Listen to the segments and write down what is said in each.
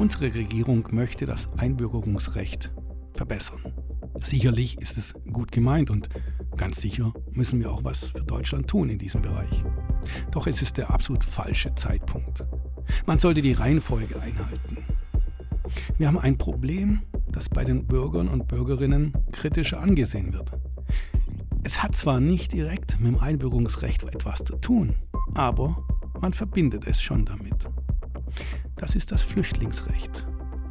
Unsere Regierung möchte das Einbürgerungsrecht verbessern. Sicherlich ist es gut gemeint und ganz sicher müssen wir auch was für Deutschland tun in diesem Bereich. Doch es ist der absolut falsche Zeitpunkt. Man sollte die Reihenfolge einhalten. Wir haben ein Problem, das bei den Bürgern und Bürgerinnen kritischer angesehen wird. Es hat zwar nicht direkt mit dem Einbürgerungsrecht etwas zu tun, aber man verbindet es schon damit. Das ist das Flüchtlingsrecht.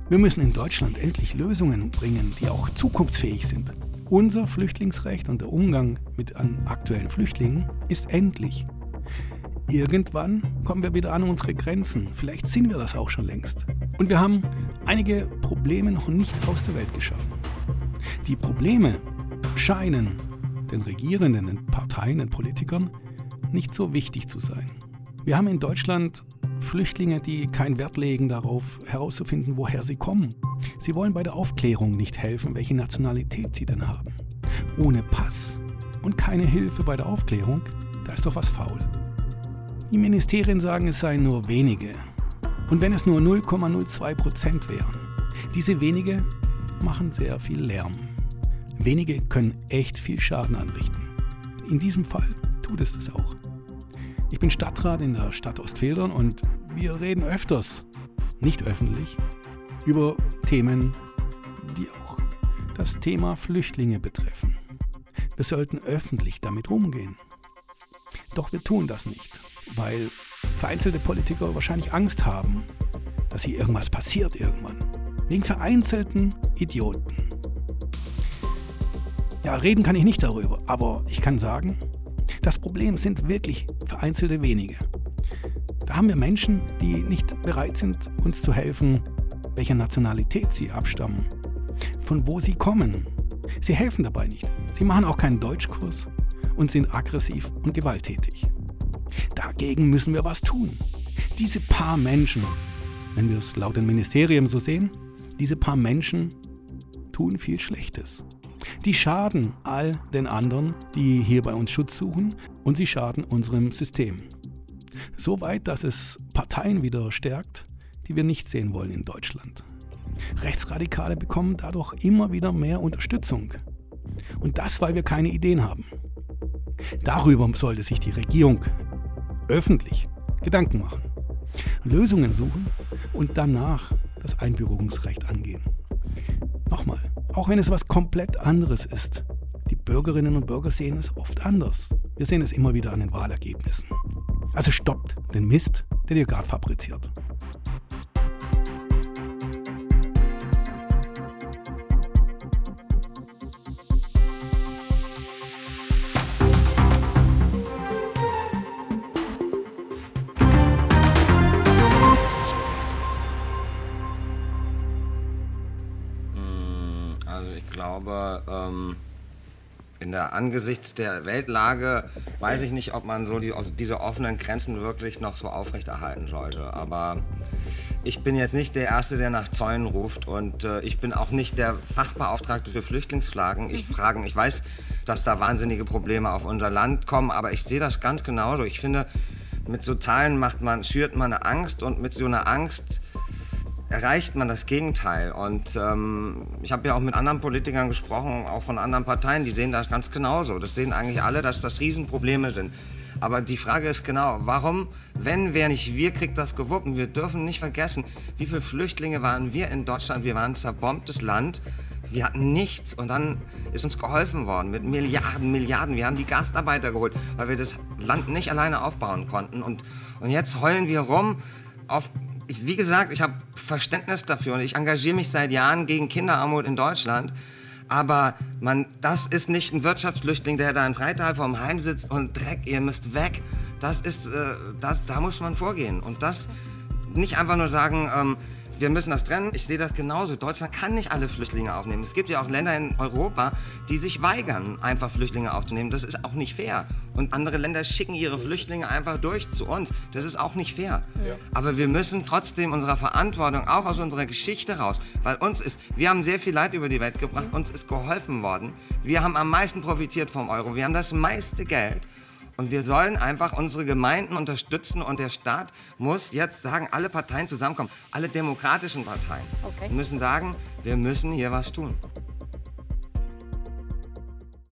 Wir müssen in Deutschland endlich Lösungen bringen, die auch zukunftsfähig sind. Unser Flüchtlingsrecht und der Umgang mit aktuellen Flüchtlingen ist endlich. Irgendwann kommen wir wieder an unsere Grenzen. Vielleicht sind wir das auch schon längst. Und wir haben einige Probleme noch nicht aus der Welt geschaffen. Die Probleme scheinen den Regierenden, den Parteien, den Politikern nicht so wichtig zu sein. Wir haben in Deutschland Flüchtlinge, die keinen Wert legen darauf, herauszufinden, woher sie kommen. Sie wollen bei der Aufklärung nicht helfen, welche Nationalität sie denn haben. Ohne Pass und keine Hilfe bei der Aufklärung, da ist doch was faul. Die Ministerien sagen, es seien nur wenige. Und wenn es nur 0,02 Prozent wären, diese wenige machen sehr viel Lärm. Wenige können echt viel Schaden anrichten. In diesem Fall tut es das auch. Ich bin Stadtrat in der Stadt Ostfildern und wir reden öfters, nicht öffentlich, über Themen, die auch das Thema Flüchtlinge betreffen. Wir sollten öffentlich damit umgehen. Doch wir tun das nicht, weil vereinzelte Politiker wahrscheinlich Angst haben, dass hier irgendwas passiert irgendwann. Wegen vereinzelten Idioten. Ja, reden kann ich nicht darüber, aber ich kann sagen, das Problem sind wirklich vereinzelte wenige. Da haben wir Menschen, die nicht bereit sind, uns zu helfen, welcher Nationalität sie abstammen, von wo sie kommen. Sie helfen dabei nicht. Sie machen auch keinen Deutschkurs und sind aggressiv und gewalttätig. Dagegen müssen wir was tun. Diese paar Menschen, wenn wir es laut dem Ministerium so sehen, diese paar Menschen tun viel Schlechtes. Die schaden all den anderen, die hier bei uns Schutz suchen, und sie schaden unserem System. So weit, dass es Parteien wieder stärkt, die wir nicht sehen wollen in Deutschland. Rechtsradikale bekommen dadurch immer wieder mehr Unterstützung. Und das, weil wir keine Ideen haben. Darüber sollte sich die Regierung öffentlich Gedanken machen, Lösungen suchen und danach das Einbürgerungsrecht angehen. Auch wenn es was komplett anderes ist, die Bürgerinnen und Bürger sehen es oft anders. Wir sehen es immer wieder an den Wahlergebnissen. Also stoppt den Mist, den ihr gerade fabriziert. Glaube, ähm, in der angesichts der Weltlage weiß ich nicht, ob man so die, also diese offenen Grenzen wirklich noch so aufrechterhalten sollte. Aber ich bin jetzt nicht der Erste, der nach Zäunen ruft und äh, ich bin auch nicht der Fachbeauftragte für Flüchtlingsfragen. Ich frage, ich weiß, dass da wahnsinnige Probleme auf unser Land kommen, aber ich sehe das ganz genauso. Ich finde, mit so Zahlen macht man, schürt man eine Angst und mit so einer Angst erreicht man das Gegenteil. Und ähm, ich habe ja auch mit anderen Politikern gesprochen, auch von anderen Parteien, die sehen das ganz genauso. Das sehen eigentlich alle, dass das Riesenprobleme sind. Aber die Frage ist genau, warum, wenn wer nicht wir, kriegt das gewuppt? Und wir dürfen nicht vergessen, wie viele Flüchtlinge waren wir in Deutschland? Wir waren ein zerbombtes Land. Wir hatten nichts und dann ist uns geholfen worden mit Milliarden, Milliarden. Wir haben die Gastarbeiter geholt, weil wir das Land nicht alleine aufbauen konnten. Und, und jetzt heulen wir rum auf ich, wie gesagt, ich habe Verständnis dafür und ich engagiere mich seit Jahren gegen Kinderarmut in Deutschland. Aber man, das ist nicht ein Wirtschaftsflüchtling, der da in Freital vorm Heim sitzt und Dreck, ihr müsst weg. Das ist, äh, das, da muss man vorgehen. Und das nicht einfach nur sagen, ähm, wir müssen das trennen. Ich sehe das genauso. Deutschland kann nicht alle Flüchtlinge aufnehmen. Es gibt ja auch Länder in Europa, die sich weigern, einfach Flüchtlinge aufzunehmen. Das ist auch nicht fair. Und andere Länder schicken ihre Flüchtlinge einfach durch zu uns. Das ist auch nicht fair. Ja. Aber wir müssen trotzdem unserer Verantwortung, auch aus unserer Geschichte raus, weil uns ist, wir haben sehr viel Leid über die Welt gebracht, uns ist geholfen worden. Wir haben am meisten profitiert vom Euro. Wir haben das meiste Geld. Und wir sollen einfach unsere Gemeinden unterstützen und der Staat muss jetzt sagen, alle Parteien zusammenkommen, alle demokratischen Parteien Okay. müssen sagen, wir müssen hier was tun.